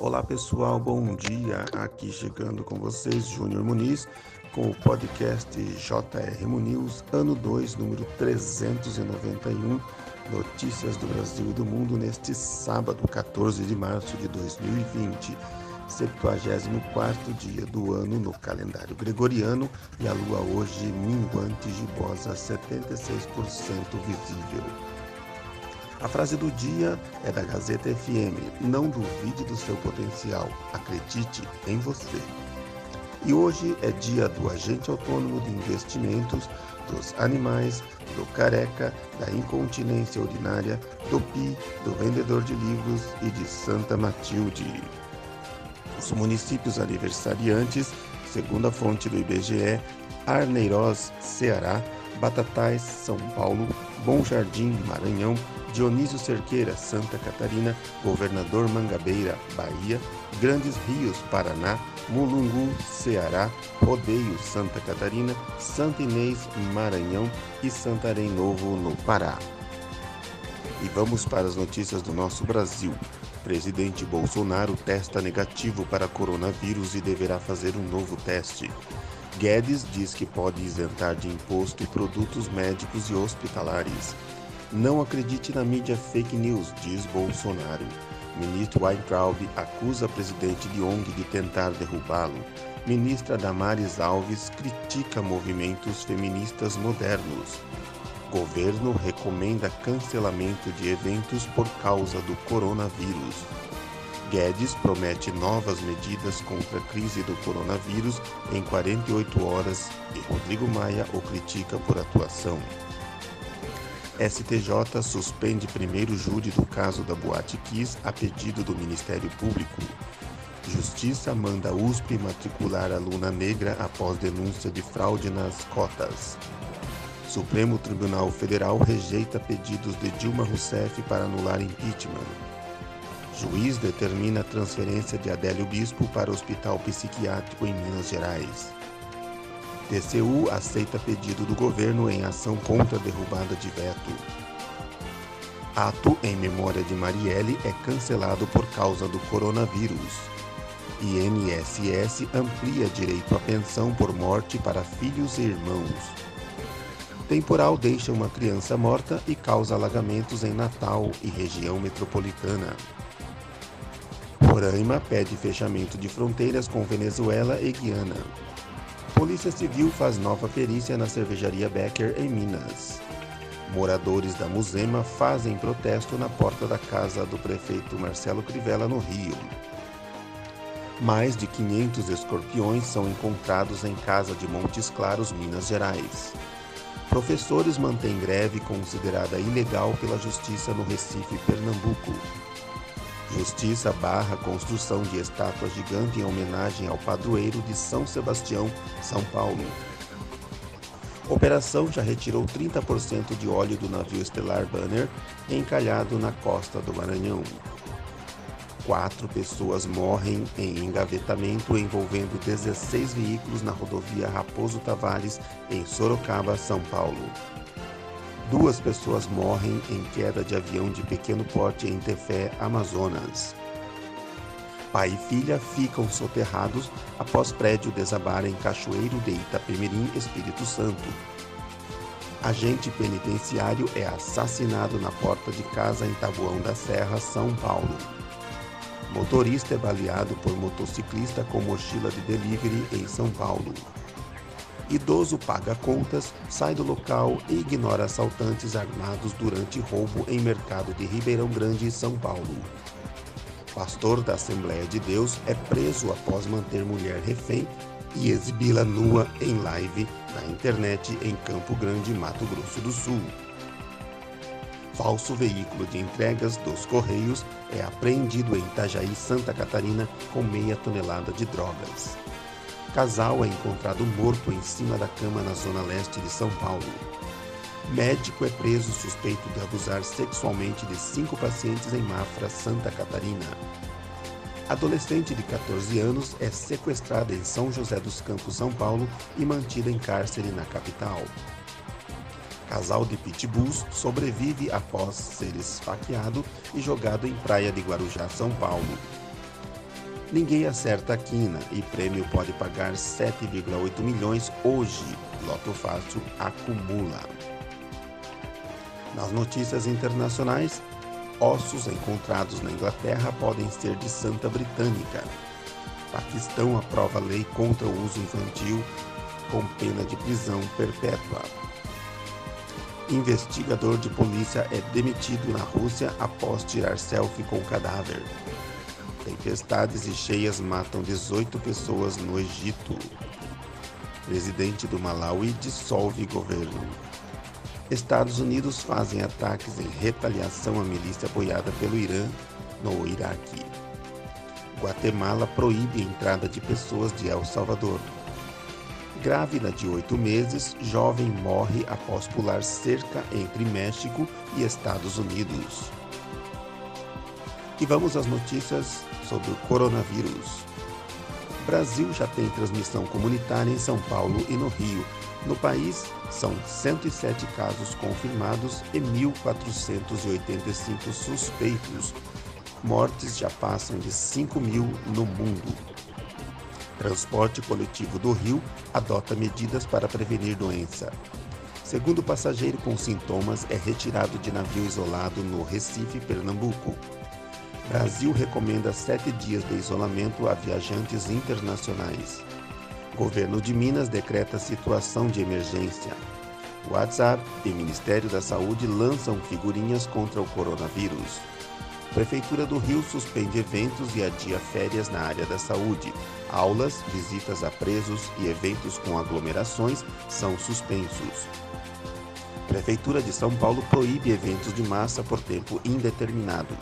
Olá pessoal, bom dia. Aqui chegando com vocês, Júnior Muniz, com o podcast JR Muniz, ano 2, número 391, Notícias do Brasil e do Mundo, neste sábado, 14 de março de 2020, 74 dia do ano no calendário gregoriano e a lua hoje minguante gibosa, 76% visível. A frase do dia é da Gazeta FM: Não duvide do seu potencial, acredite em você. E hoje é dia do agente autônomo de investimentos, dos animais, do careca, da incontinência urinária, do pi, do vendedor de livros e de Santa Matilde. Os municípios aniversariantes, segundo a fonte do IBGE, Arneiroz, Ceará, Batatais, São Paulo, Bom Jardim, Maranhão, Dionísio Cerqueira, Santa Catarina, Governador Mangabeira, Bahia, Grandes Rios, Paraná, Mulungu, Ceará, Rodeio, Santa Catarina, Santa Inês, Maranhão e Santarém Novo, no Pará. E vamos para as notícias do nosso Brasil. Presidente Bolsonaro testa negativo para coronavírus e deverá fazer um novo teste. Guedes diz que pode isentar de imposto produtos médicos e hospitalares. Não acredite na mídia fake news, diz Bolsonaro. Ministro Weintraub acusa presidente de ONG de tentar derrubá-lo. Ministra Damares Alves critica movimentos feministas modernos. Governo recomenda cancelamento de eventos por causa do coronavírus. Guedes promete novas medidas contra a crise do coronavírus em 48 horas e Rodrigo Maia o critica por atuação. STJ suspende primeiro júri do caso da Boate Kiss a pedido do Ministério Público. Justiça manda USP matricular aluna negra após denúncia de fraude nas cotas. Supremo Tribunal Federal rejeita pedidos de Dilma Rousseff para anular impeachment. Juiz determina a transferência de Adélio Bispo para o Hospital Psiquiátrico em Minas Gerais. TCU aceita pedido do governo em ação contra a derrubada de veto. Ato em memória de Marielle é cancelado por causa do coronavírus. INSS amplia direito à pensão por morte para filhos e irmãos. Temporal deixa uma criança morta e causa alagamentos em Natal e região metropolitana. Roraima pede fechamento de fronteiras com Venezuela e Guiana. Polícia Civil faz nova perícia na cervejaria Becker em Minas. Moradores da Musema fazem protesto na porta da casa do prefeito Marcelo Crivella no Rio. Mais de 500 escorpiões são encontrados em casa de Montes Claros, Minas Gerais. Professores mantêm greve considerada ilegal pela Justiça no Recife, Pernambuco. Justiça barra construção de estátua gigante em homenagem ao padroeiro de São Sebastião, São Paulo. Operação já retirou 30% de óleo do navio estelar Banner encalhado na costa do Maranhão. Quatro pessoas morrem em engavetamento envolvendo 16 veículos na rodovia Raposo Tavares, em Sorocaba, São Paulo. Duas pessoas morrem em queda de avião de pequeno porte em Tefé, Amazonas. Pai e filha ficam soterrados após prédio desabar em Cachoeiro de Itapemirim, Espírito Santo. Agente penitenciário é assassinado na porta de casa em Taboão da Serra, São Paulo. Motorista é baleado por motociclista com mochila de delivery em São Paulo. Idoso paga contas, sai do local e ignora assaltantes armados durante roubo em mercado de Ribeirão Grande, São Paulo. Pastor da Assembleia de Deus é preso após manter mulher refém e exibi-la nua em live na internet em Campo Grande, Mato Grosso do Sul. Falso veículo de entregas dos Correios é apreendido em Itajaí, Santa Catarina, com meia tonelada de drogas. Casal é encontrado morto em cima da cama na zona leste de São Paulo. Médico é preso suspeito de abusar sexualmente de cinco pacientes em Mafra, Santa Catarina. Adolescente de 14 anos é sequestrada em São José dos Campos, São Paulo e mantida em cárcere na capital. Casal de pitbulls sobrevive após ser esfaqueado e jogado em praia de Guarujá, São Paulo. Ninguém acerta a quina e prêmio pode pagar 7,8 milhões hoje. Loto Fácil acumula. Nas notícias internacionais, ossos encontrados na Inglaterra podem ser de Santa Britânica. Paquistão aprova lei contra o uso infantil com pena de prisão perpétua. Investigador de polícia é demitido na Rússia após tirar selfie com cadáver. Tempestades e cheias matam 18 pessoas no Egito. Presidente do Malawi dissolve governo. Estados Unidos fazem ataques em retaliação à milícia apoiada pelo Irã no Iraque. Guatemala proíbe a entrada de pessoas de El Salvador. Grávida de oito meses, jovem morre após pular cerca entre México e Estados Unidos. E vamos às notícias sobre o coronavírus. Brasil já tem transmissão comunitária em São Paulo e no Rio. No país, são 107 casos confirmados e 1.485 suspeitos. Mortes já passam de 5 mil no mundo. Transporte coletivo do Rio adota medidas para prevenir doença. Segundo passageiro com sintomas, é retirado de navio isolado no Recife, Pernambuco. Brasil recomenda sete dias de isolamento a viajantes internacionais. Governo de Minas decreta situação de emergência. WhatsApp e Ministério da Saúde lançam figurinhas contra o coronavírus. Prefeitura do Rio suspende eventos e adia férias na área da saúde. Aulas, visitas a presos e eventos com aglomerações são suspensos. Prefeitura de São Paulo proíbe eventos de massa por tempo indeterminado.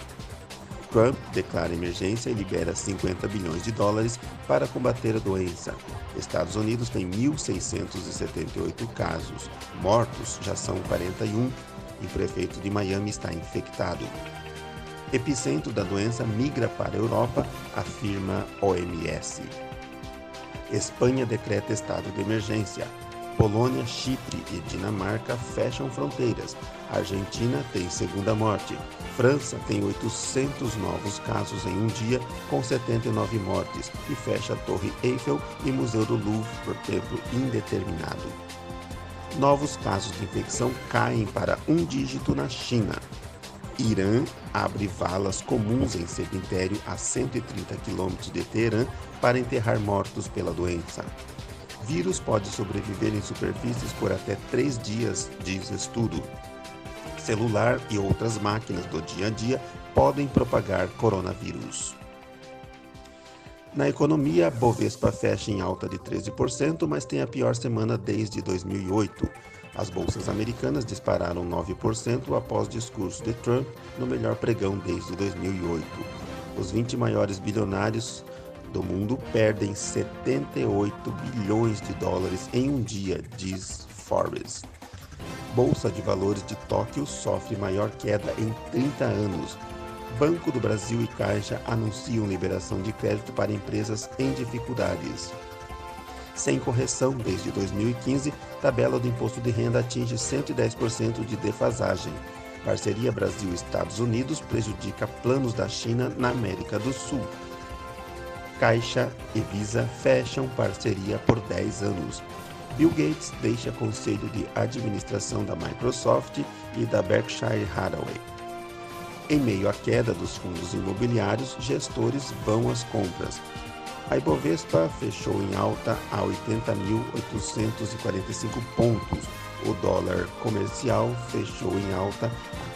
Trump declara emergência e libera 50 bilhões de dólares para combater a doença. Estados Unidos tem 1.678 casos. Mortos já são 41 e o prefeito de Miami está infectado. Epicentro da doença migra para a Europa, afirma OMS. Espanha decreta estado de emergência. Polônia, Chipre e Dinamarca fecham fronteiras. Argentina tem segunda morte. França tem 800 novos casos em um dia, com 79 mortes, e fecha a Torre Eiffel e Museu do Louvre por tempo indeterminado. Novos casos de infecção caem para um dígito na China. Irã abre valas comuns em cemitério a 130 quilômetros de Teherã para enterrar mortos pela doença. Vírus pode sobreviver em superfícies por até três dias, diz estudo. Celular e outras máquinas do dia a dia podem propagar coronavírus. Na economia, Bovespa fecha em alta de 13%, mas tem a pior semana desde 2008. As bolsas americanas dispararam 9% após discurso de Trump no melhor pregão desde 2008. Os 20 maiores bilionários do mundo perdem 78 bilhões de dólares em um dia, diz Forbes. Bolsa de Valores de Tóquio sofre maior queda em 30 anos. Banco do Brasil e Caixa anunciam liberação de crédito para empresas em dificuldades. Sem correção desde 2015, tabela do imposto de renda atinge 110% de defasagem. Parceria Brasil-Estados Unidos prejudica planos da China na América do Sul. Caixa e Visa fecham parceria por 10 anos. Bill Gates deixa conselho de administração da Microsoft e da Berkshire Hathaway. Em meio à queda dos fundos imobiliários, gestores vão às compras. A Ibovespa fechou em alta a 80.845 pontos. O dólar comercial fechou em alta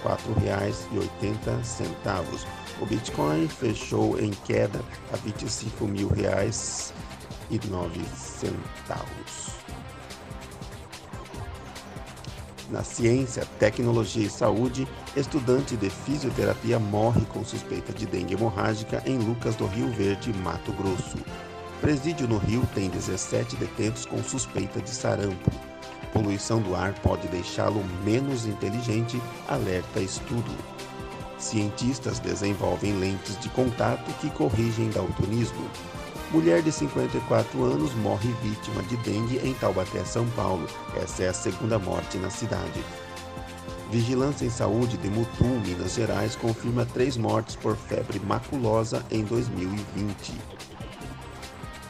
a R$ 4,80. O Bitcoin fechou em queda a 25 mil reais e nove centavos. Na ciência, tecnologia e saúde, estudante de fisioterapia morre com suspeita de dengue hemorrágica em Lucas do Rio Verde, Mato Grosso. Presídio no Rio tem 17 detentos com suspeita de sarampo. Poluição do ar pode deixá-lo menos inteligente, alerta estudo. Cientistas desenvolvem lentes de contato que corrigem daltonismo. Mulher de 54 anos morre vítima de dengue em Taubaté, São Paulo. Essa é a segunda morte na cidade. Vigilância em Saúde de Mutum, Minas Gerais, confirma três mortes por febre maculosa em 2020.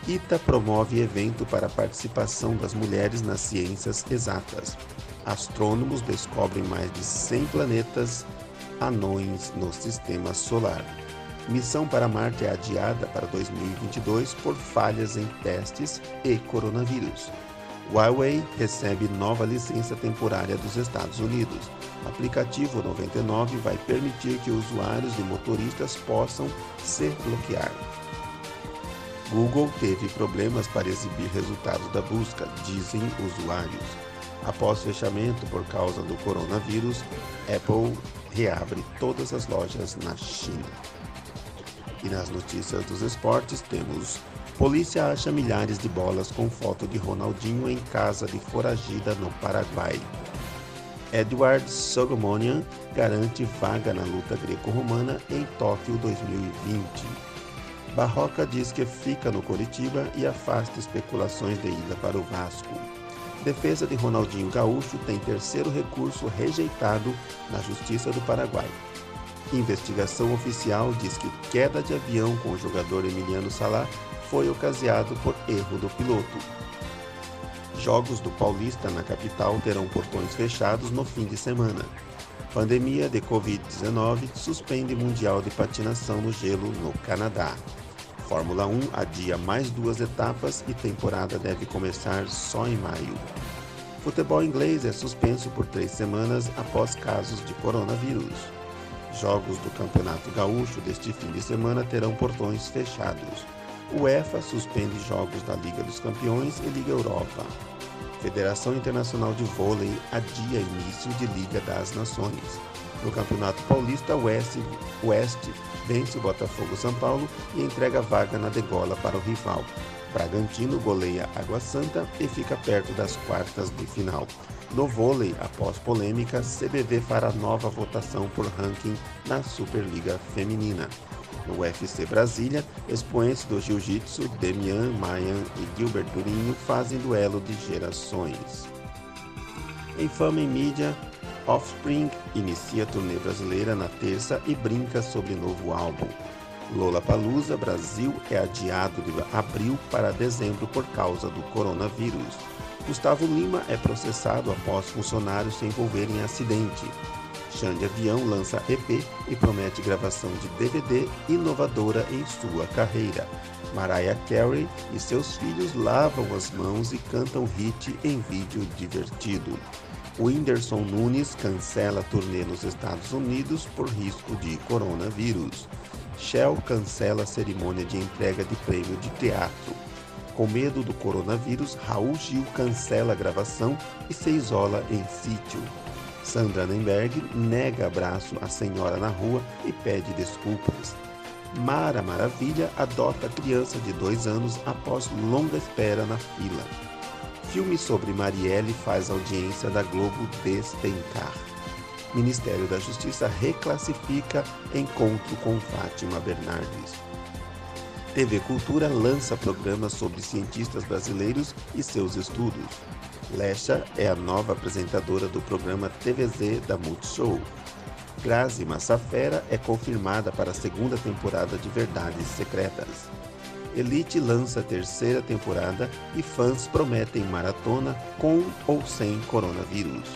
ITA promove evento para a participação das mulheres nas ciências exatas. Astrônomos descobrem mais de 100 planetas anões no sistema solar. Missão para Marte é adiada para 2022 por falhas em testes e coronavírus. Huawei recebe nova licença temporária dos Estados Unidos. Aplicativo 99 vai permitir que usuários e motoristas possam se bloquear. Google teve problemas para exibir resultados da busca, dizem usuários. Após fechamento por causa do coronavírus, Apple reabre todas as lojas na China. E nas notícias dos esportes temos Polícia acha milhares de bolas com foto de Ronaldinho em casa de foragida no Paraguai. Edward Sogomonian garante vaga na luta greco-romana em Tóquio 2020. Barroca diz que fica no Coritiba e afasta especulações de ida para o Vasco. Defesa de Ronaldinho Gaúcho tem terceiro recurso rejeitado na Justiça do Paraguai. Investigação oficial diz que queda de avião com o jogador Emiliano Salá foi ocasionado por erro do piloto. Jogos do Paulista na capital terão portões fechados no fim de semana. Pandemia de Covid-19 suspende Mundial de Patinação no Gelo no Canadá. Fórmula 1 adia mais duas etapas e temporada deve começar só em maio. Futebol inglês é suspenso por três semanas após casos de coronavírus. Jogos do Campeonato Gaúcho deste fim de semana terão portões fechados. UEFA suspende jogos da Liga dos Campeões e Liga Europa. Federação Internacional de Vôlei adia início de Liga das Nações. No Campeonato Paulista, o West, West vence o Botafogo São Paulo e entrega vaga na degola para o rival. Bragantino goleia Água Santa e fica perto das quartas de final. No vôlei, após polêmica, CBV fará nova votação por ranking na Superliga Feminina. No UFC Brasília, expoentes do jiu-jitsu Demian Mayan e Gilbert Durinho fazem duelo de gerações. Em fama em mídia, Offspring inicia a turnê brasileira na terça e brinca sobre novo álbum. Lola Palusa Brasil é adiado de abril para dezembro por causa do coronavírus. Gustavo Lima é processado após funcionários se envolverem em acidente. Xande Avião lança EP e promete gravação de DVD inovadora em sua carreira. Mariah Carey e seus filhos lavam as mãos e cantam hit em vídeo divertido. Whindersson Nunes cancela turnê nos Estados Unidos por risco de coronavírus. Shell cancela cerimônia de entrega de prêmio de teatro. Com medo do coronavírus, Raul Gil cancela a gravação e se isola em sítio. Sandra Nemberg nega abraço à senhora na rua e pede desculpas. Mara Maravilha adota criança de dois anos após longa espera na fila. Filme sobre Marielle faz audiência da Globo despencar. Ministério da Justiça reclassifica encontro com Fátima Bernardes. TV Cultura lança programa sobre cientistas brasileiros e seus estudos. Lesha é a nova apresentadora do programa TVZ da Multishow. Grazi Massafera é confirmada para a segunda temporada de Verdades Secretas. Elite lança a terceira temporada e fãs prometem maratona com ou sem coronavírus.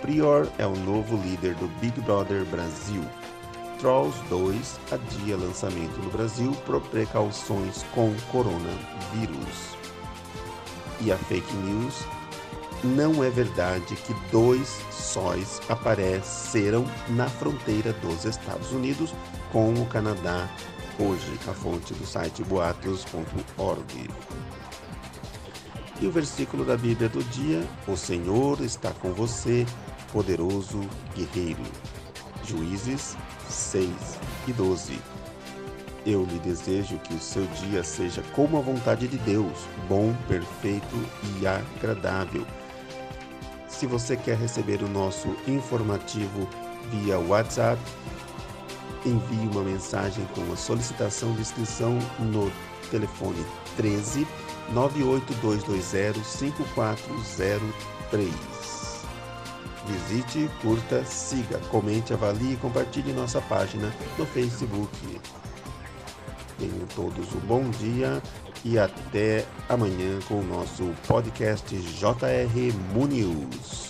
Prior é o novo líder do Big Brother Brasil. Trolls 2 adia lançamento no Brasil por precauções com coronavírus. E a fake news não é verdade que dois sóis apareceram na fronteira dos Estados Unidos com o Canadá hoje, a fonte do site boatos.org. E o versículo da Bíblia do dia: O Senhor está com você, poderoso guerreiro. Juízes 6 e 12. Eu lhe desejo que o seu dia seja como a vontade de Deus, bom, perfeito e agradável se você quer receber o nosso informativo via WhatsApp, envie uma mensagem com a solicitação de inscrição no telefone 13 98220 5403. Visite, curta, siga, comente, avalie e compartilhe nossa página no Facebook. Tenham todos um bom dia e até amanhã com o nosso podcast JR Mu News.